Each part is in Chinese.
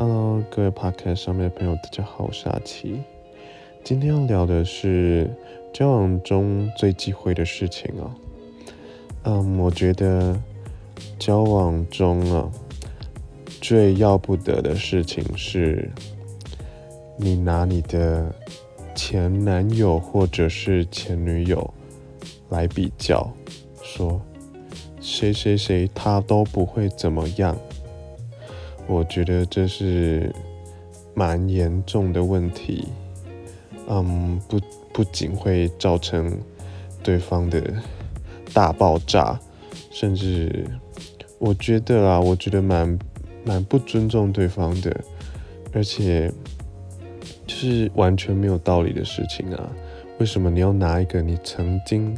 Hello，各位 Podcast 上面的朋友，大家好，我是阿奇。今天要聊的是交往中最忌讳的事情啊。嗯，我觉得交往中啊，最要不得的事情是，你拿你的前男友或者是前女友来比较，说谁谁谁他都不会怎么样。我觉得这是蛮严重的问题，嗯，不不仅会造成对方的大爆炸，甚至我觉得啊，我觉得蛮蛮不尊重对方的，而且就是完全没有道理的事情啊！为什么你要拿一个你曾经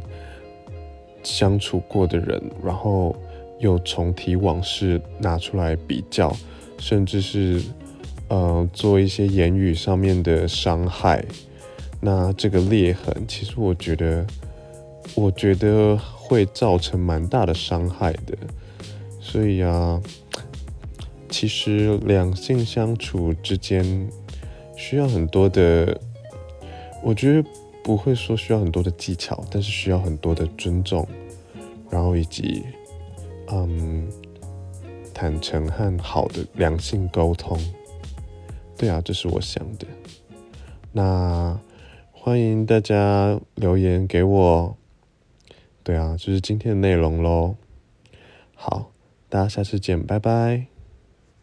相处过的人，然后又重提往事拿出来比较？甚至是，呃，做一些言语上面的伤害，那这个裂痕，其实我觉得，我觉得会造成蛮大的伤害的。所以啊，其实两性相处之间需要很多的，我觉得不会说需要很多的技巧，但是需要很多的尊重，然后以及，嗯。坦诚和好的良性沟通，对啊，这是我想的。那欢迎大家留言给我。对啊，就是今天的内容喽。好，大家下次见，拜拜。